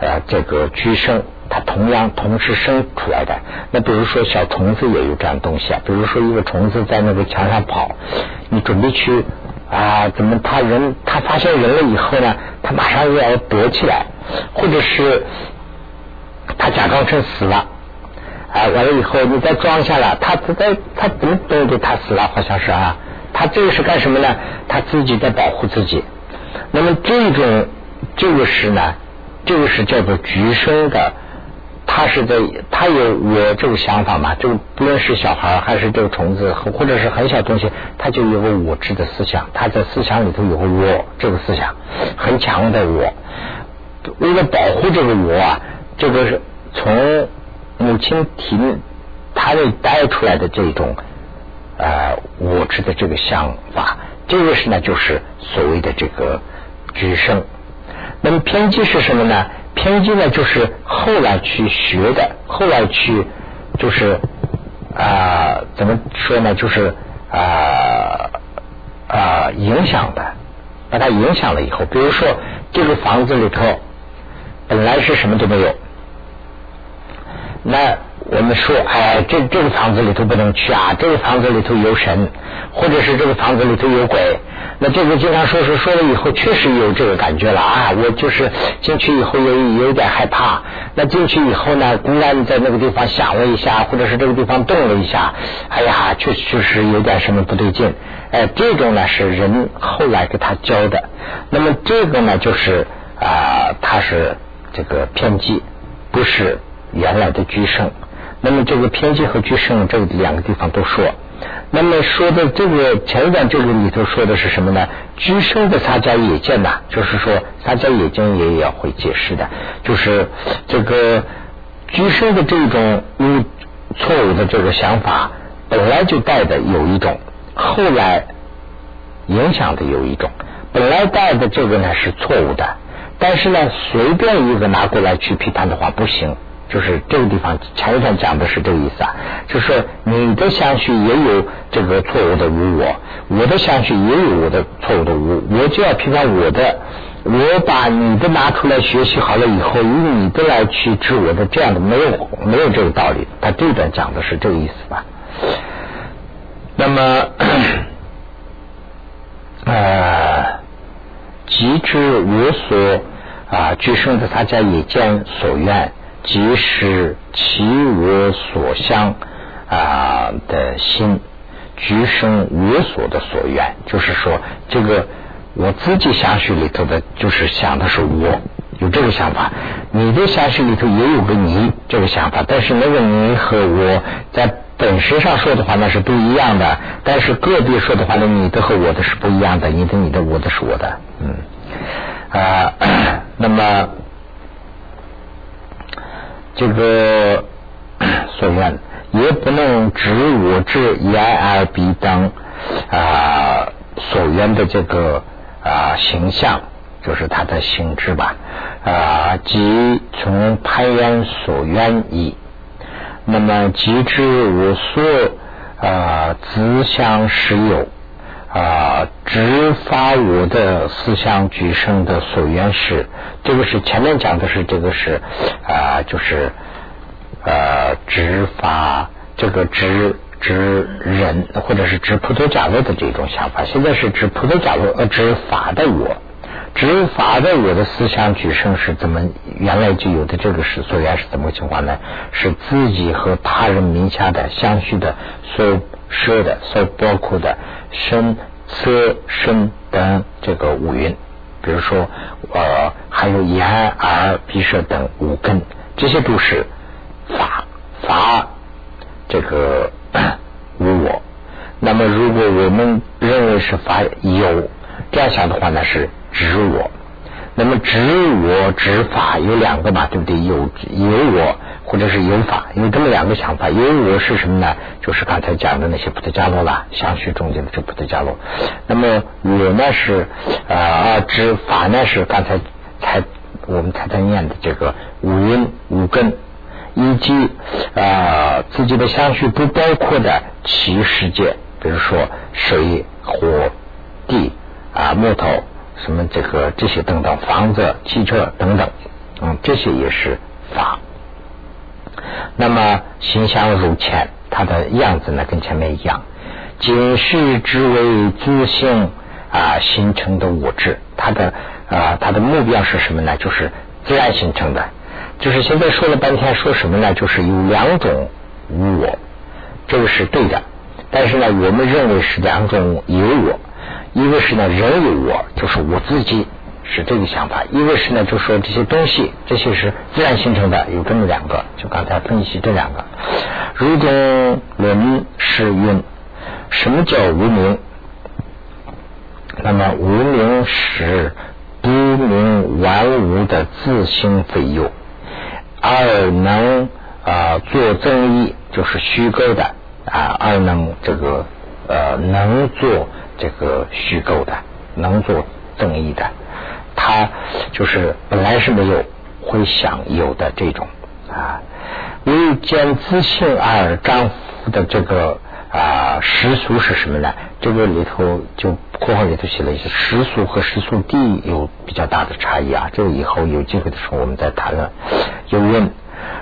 S1: 呃，这个居生，它同样同时生出来的。那比如说小虫子也有这样东西啊，比如说一个虫子在那个墙上跑，你准备去啊，怎么他人他发现人了以后呢，他马上又要躲起来，或者是他假装成死了，啊，完了以后你再装下来，他他他怎么懂得他死了？好像是啊，他这个是干什么呢？他自己在保护自己。那么这种这个是呢？这个是叫做局生的，他是在他有我这个想法嘛？就不论是小孩还是这个虫子，或者是很小东西，他就有个我知的思想，他在思想里头有个我这个思想很强的我。为了保护这个我啊，这个是从母亲体内他内带出来的这种呃我知的这个想法，这个是呢，就是所谓的这个局生。那么偏激是什么呢？偏激呢，就是后来去学的，后来去就是啊，怎么说呢？就是啊啊影响的，把它影响了以后，比如说这个房子里头本来是什么都没有，那。我们说，哎，这这个房子里头不能去啊，这个房子里头有神，或者是这个房子里头有鬼。那这个经常说说说了以后，确实有这个感觉了啊。我就是进去以后有有点害怕。那进去以后呢，公然在那个地方想了一下，或者是这个地方动了一下，哎呀，确确实有点什么不对劲。哎，这种呢是人后来给他教的。那么这个呢，就是啊，他是这个偏激，不是原来的居生。那么这个偏激和居生这两个地方都说，那么说的这个前一段这个里头说的是什么呢？居生的撒迦野见呐，就是说撒迦野见也要会解释的，就是这个居生的这种误错误的这个想法，本来就带的有一种，后来影响的有一种，本来带的这个呢是错误的，但是呢随便一个拿过来去批判的话不行。就是这个地方，前一段讲的是这个意思啊，就是你的相续也有这个错误的无我，我的相续也有我的错误的无，我就要批判我的，我把你的拿出来学习好了以后，以你的来去治我的，这样的没有没有这个道理。他这段讲的是这个意思吧？那么，呃，即知我所啊，具生的他家也见所愿。即是其我所相啊的心，局生我所的所愿，就是说，这个我自己相续里头的，就是想的是我，有这个想法。你的相续里头也有个你这个想法，但是那个你和我在本身上说的话那是不一样的。但是个别说的话呢，你的和我的是不一样的，你的你的我的是我的，嗯啊，那么这个 所愿也不能指我之言而必等啊所愿的这个啊形象。就是他的性质吧，啊，即从攀缘所愿意，那么即知我所啊自相实有啊，执法我的思想举生的所缘是，这个是前面讲的是这个是啊，就是呃执法这个执执人或者是指菩提伽罗的这种想法，现在是指菩提伽罗呃执法的我。执法的我的思想举生是怎么原来就有的这个是所缘是怎么个情况呢？是自己和他人名下的相续的所设的所包括的身色身等这个五蕴，比如说呃还有眼耳鼻舌等五根，这些都是法法这个 无我。那么如果我们认为是法有这样想的话呢是。执我，那么执我执法有两个嘛，对不对？有有我或者是有法，有这么两个想法。有我是什么呢？就是刚才讲的那些菩提伽罗啦，相续中间的这菩提伽罗。那么我呢是啊执法呢是刚才才我们才在念的这个五蕴五根，以及啊自己的相续不包括的其世界，比如说水火地啊木头。什么这个这些等等房子汽车等等，嗯，这些也是法。那么形象如前，它的样子呢跟前面一样，仅是之为自性啊形成的物质，它的啊它的目标是什么呢？就是自然形成的。就是现在说了半天说什么呢？就是有两种无我，这个是对的。但是呢，我们认为是两种有我。一个是呢，人有我，就是我自己是这个想法；一个是呢，就说这些东西，这些是自然形成的，有这么两个。就刚才分析这两个，如中论是云：什么叫无名？那么无名是不明万物的自性非有，而能啊做增益，就是虚构的啊，而能这个呃能做。这个虚构的能做正义的，他就是本来是没有，会想有的这种啊。为见自性而丈夫的这个啊世俗是什么呢？这个里头就括号里头写了一些世俗和世俗地有比较大的差异啊。这个以后有机会的时候我们再谈论。有问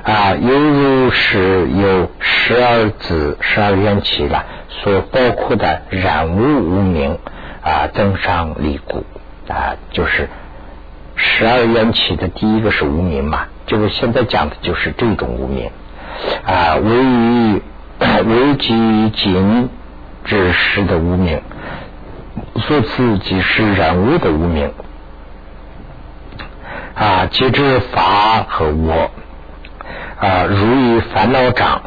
S1: 啊，犹如是有十二子、十二缘起了。所包括的染污无名啊，增上离故啊，就是十二缘起的第一个是无名嘛，就是现在讲的就是这种无名啊，为于为基于仅之时的无名，所赐即是染污的无名啊，即知法和我啊，如于烦恼障。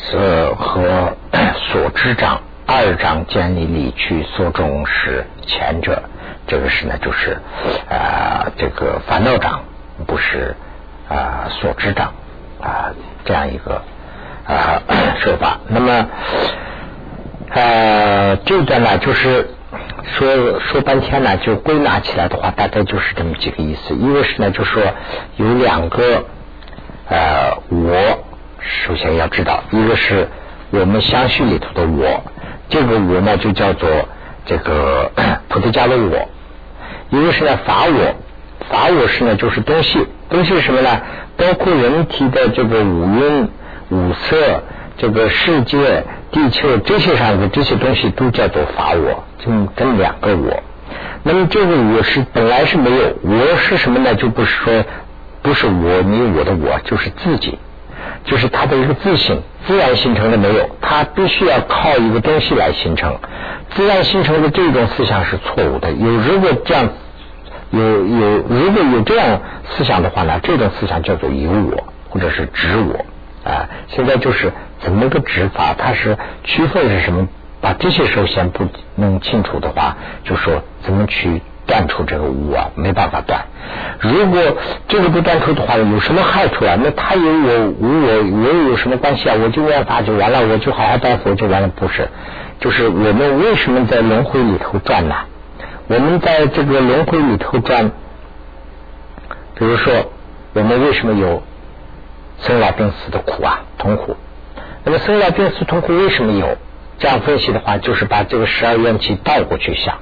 S1: 是和 所知障二障建立理去所中是前者，这个是呢，就是啊，这个烦恼障不是啊所知障啊这样一个啊 说法。那么呃，这段呢，就是说说半天呢，就归纳起来的话，大概就是这么几个意思。一个是呢，就说有两个呃我。首先要知道，一个是我们相续里头的我，这个我呢就叫做这个 菩提伽的我；一个是呢法我，法我是呢就是东西，东西是什么呢？包括人体的这个五蕴、五色、这个世界、地球这些上的这些东西都叫做法我，就这两个我。那么这个我是本来是没有，我是什么呢？就不是说不是我，你我的我，就是自己。就是它的一个自性，自然形成的没有，它必须要靠一个东西来形成。自然形成的这种思想是错误的。有如果这样有有，如果有这样思想的话呢，这种思想叫做有我或者是执我啊。现在就是怎么个执法，它是区分是什么？把这些首先不弄清楚的话，就说怎么去断除这个无啊？没办法断。如果这个不断除的话，有什么害处啊？那他有我无我，我有什么关系啊？我就念法就完了，我就好好拜佛就完了，不是？就是我们为什么在轮回里头转呢？我们在这个轮回里头转，比如说，我们为什么有生老病死的苦啊、痛苦？那么生老病死痛苦为什么有？这样分析的话，就是把这个十二怨气倒过去想，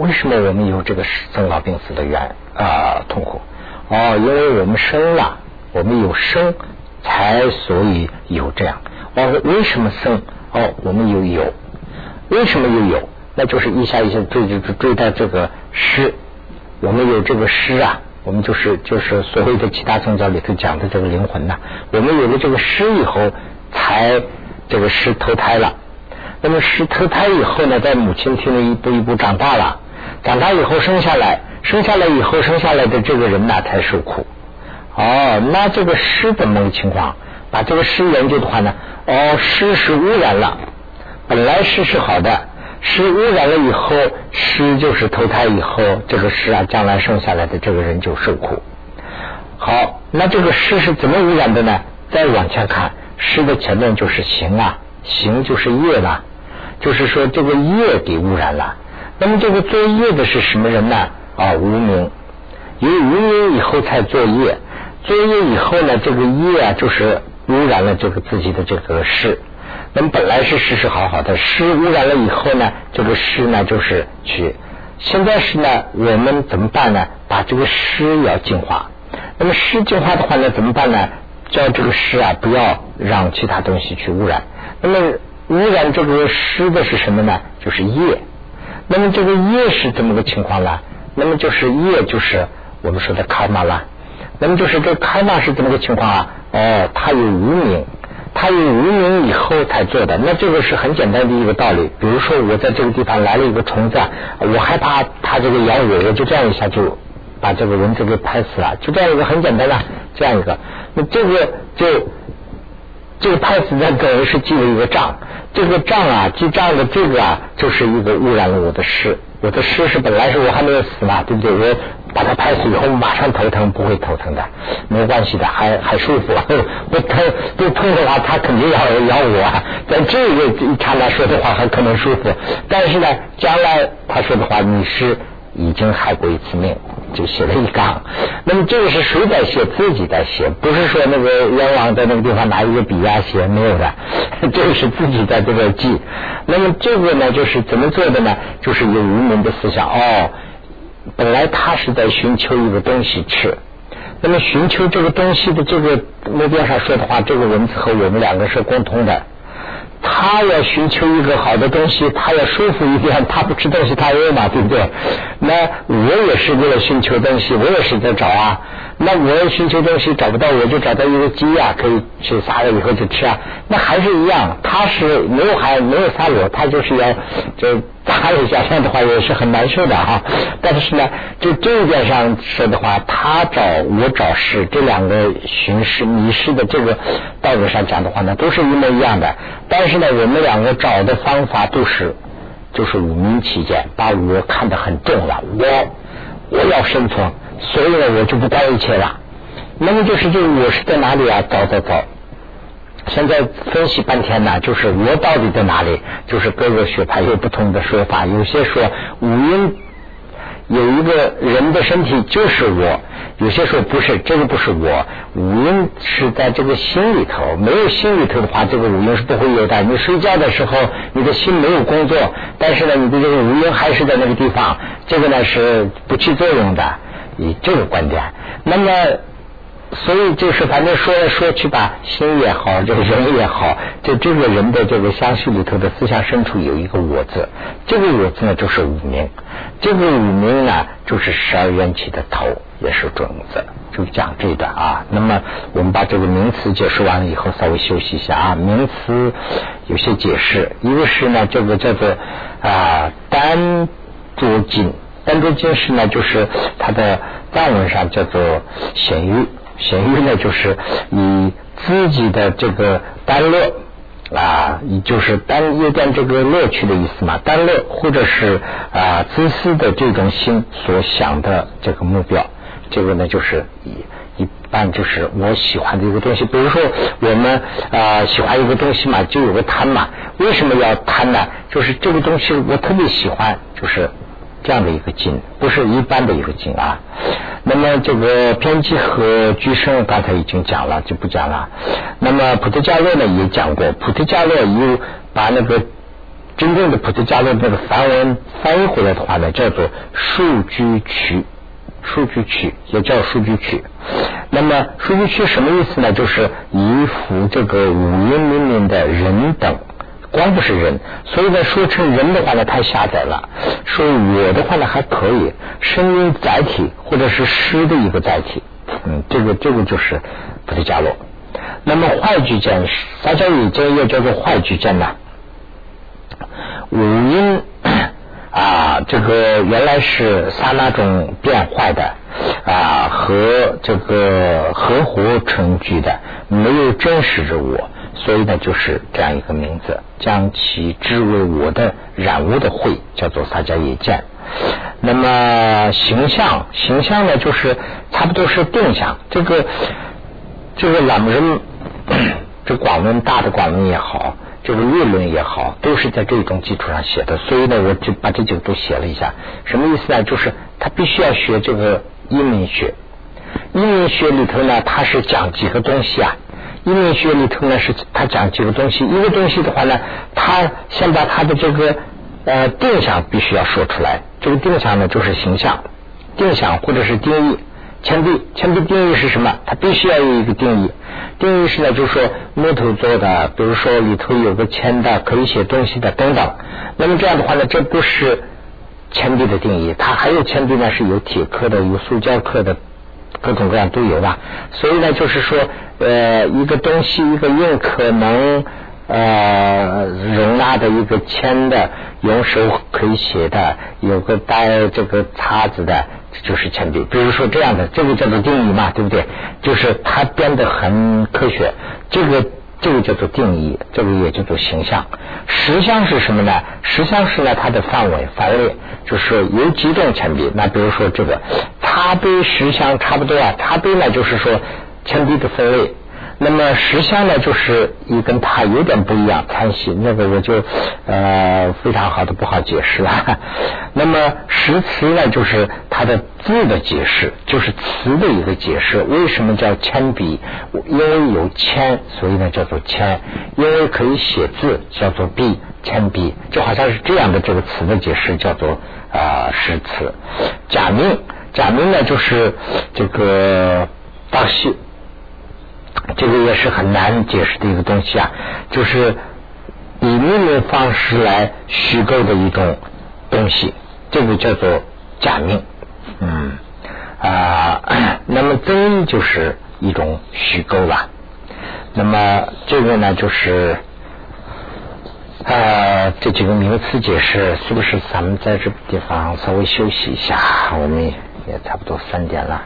S1: 为什么我们有这个生老病死的缘啊痛苦？哦，因为我们生了，我们有生，才所以有这样。哦，为什么生？哦，我们有有，为什么又有？那就是一下一下追追追到这个失，我们有这个失啊，我们就是就是所谓的其他宗教里头讲的这个灵魂呐，我们有了这个失以后，才这个失投胎了。那么失投胎以后呢，在母亲体内一步一步长大了，长大以后生下来，生下来以后生下来的这个人呐，才受苦。哦，那这个湿怎么个情况？把这个湿研究的话呢，哦，湿是污染了，本来湿是好的。湿污染了以后，湿就是投胎以后，这个湿啊，将来生下来的这个人就受苦。好，那这个湿是怎么污染的呢？再往前看，湿的前面就是行啊，行就是业了，就是说这个业给污染了。那么这个作业的是什么人呢？啊，无名，有无名以后才作业，作业以后呢，这个业啊，就是污染了这个自己的这个事。那么本来是湿是好好的，湿污染了以后呢，这个湿呢就是去。现在是呢，我们怎么办呢？把这个湿要净化。那么湿净化的话呢，怎么办呢？叫这个湿啊，不要让其他东西去污染。那么污染这个湿的是什么呢？就是业。那么这个业是怎么个情况呢？那么就是业就是我们说的开玛了。那么就是这开玛是怎么个情况啊？哦，它有无名。他有无名以后才做的，那这个是很简单的一个道理。比如说，我在这个地方来了一个虫子，我害怕它这个咬我，我就这样一下就把这个蚊子给拍死了，就这样一个很简单的这样一个。那这个就这个拍死在个人是记了一个账，这个账啊记账的这个啊就是一个污染了我的诗。我的尸是本来是我还没有死嘛，对不对？我把它拍死以后马上头疼，不会头疼的，没关系的，还还舒服。不疼不痛的话，他肯定要咬我。啊在这个一刹那说的话还可能舒服，但是呢，将来他说的话你是。已经害过一次命，就写了一杠。那么这个是谁在写？自己在写，不是说那个阎王在那个地方拿一个笔啊写，没有的，这个是自己在这个记。那么这个呢，就是怎么做的呢？就是有无名的思想哦。本来他是在寻求一个东西吃，那么寻求这个东西的这个目标上说的话，这个文字和我们两个是共通的。他要寻求一个好的东西，他要舒服一点，他不吃东西他饿嘛，对不对？那我也是为了寻求东西，我也是在找啊。那我要寻求东西找不到，我就找到一个鸡呀，可以去杀了以后就吃啊。那还是一样，他是没有还没有杀我，他就是要就。打一下，这样的话也是很难受的哈。但是呢，就这一点上说的话，他找我找事，这两个寻事迷失的这个道路上讲的话呢，都是一模一样的。但是呢，我们两个找的方法都是就是无名起见，把我看得很重了。我我要生存，所以呢，我就不管一切了。那么就是这我是在哪里啊？找找找。现在分析半天呢，就是我到底在哪里？就是各个学派有不同的说法，有些说五阴有一个人的身体就是我，有些说不是，这个不是我，五阴是在这个心里头，没有心里头的话，这个五阴是不会有的。你睡觉的时候，你的心没有工作，但是呢，你的这个五阴还是在那个地方，这个呢是不起作用的，以这个观点，那么。所以就是反正说来说去吧，心也好，这个人也好，就这个人的这个相续里头的思想深处有一个我字，这个我字呢就是五名，这个五名呢就是十二缘起的头，也是种子，就讲这段啊。那么我们把这个名词解释完了以后，稍微休息一下啊。名词有些解释，一个是呢这个叫做啊单足经般若经是呢，就是它的藏文上叫做显欲，显欲呢就是以自己的这个单乐啊，就是单有点这个乐趣的意思嘛，单乐或者是啊自私的这种心所想的这个目标，这个呢就是以。一般就是我喜欢的一个东西，比如说我们啊喜欢一个东西嘛，就有个贪嘛。为什么要贪呢？就是这个东西我特别喜欢，就是这样的一个境，不是一般的一个境啊。那么这个偏激和居生刚才已经讲了，就不讲了。那么普特伽罗呢也讲过，普特伽罗又把那个真正的普特伽罗那个梵文翻译回来的话呢，叫做数据区。数据区也叫数据区，那么数据区什么意思呢？就是依附这个五音命令的人等，光不是人，所以呢说成人的话呢太狭窄了。说我的话呢还可以，声音载体或者是诗的一个载体，嗯，这个这个就是菩提伽罗。那么坏句见，撒迦语见又叫做坏句见呢？五音。啊，这个原来是刹那种变坏的啊，和这个合伙成居的，没有真实之我，所以呢，就是这样一个名字，将其之为我的染污的秽，叫做撒迦耶见。那么形象，形象呢，就是差不多是定向。这个这个朗人，这广论大的广论也好。这个论论也好，都是在这种基础上写的，所以呢，我就把这几个都写了一下。什么意思呢？就是他必须要学这个英文学。英文学里头呢，它是讲几个东西啊？英文学里头呢，是他讲几个东西。一个东西的话呢，他先把他的这个呃定向必须要说出来。这个定向呢，就是形象、定向或者是定义。铅笔，铅笔定义是什么？它必须要有一个定义。定义是呢，就是说木头做的，比如说里头有个铅的，可以写东西的等等。那么这样的话呢，这不是铅笔的定义。它还有铅笔呢，是有铁刻的，有塑胶刻的，各种各样都有吧。所以呢，就是说，呃，一个东西，一个用可能呃容纳的一个铅的，用手可以写的，有个带这个叉子的。就是铅笔，比如说这样的，这个叫做定义嘛，对不对？就是它变得很科学，这个这个叫做定义，这个也叫做形象。实相是什么呢？实相是呢它的范围范围，就是有几种铅笔。那比如说这个茶杯实相差不多啊，茶杯呢就是说铅笔的分类。那么实相呢，就是你跟他有点不一样，参系那个我就呃非常好的不好解释了。那么实词呢，就是它的字的解释，就是词的一个解释。为什么叫铅笔？因为有铅，所以呢叫做铅。因为可以写字，叫做笔，铅笔，就好像是这样的这个词的解释，叫做啊实词。假名，假名呢就是这个大戏。这个也是很难解释的一个东西啊，就是以命令方式来虚构的一种东西，这个叫做假命。嗯啊，那么真就是一种虚构了。那么这个呢，就是啊这几个名词解释，是不是咱们在这个地方稍微休息一下？我们也差不多三点了。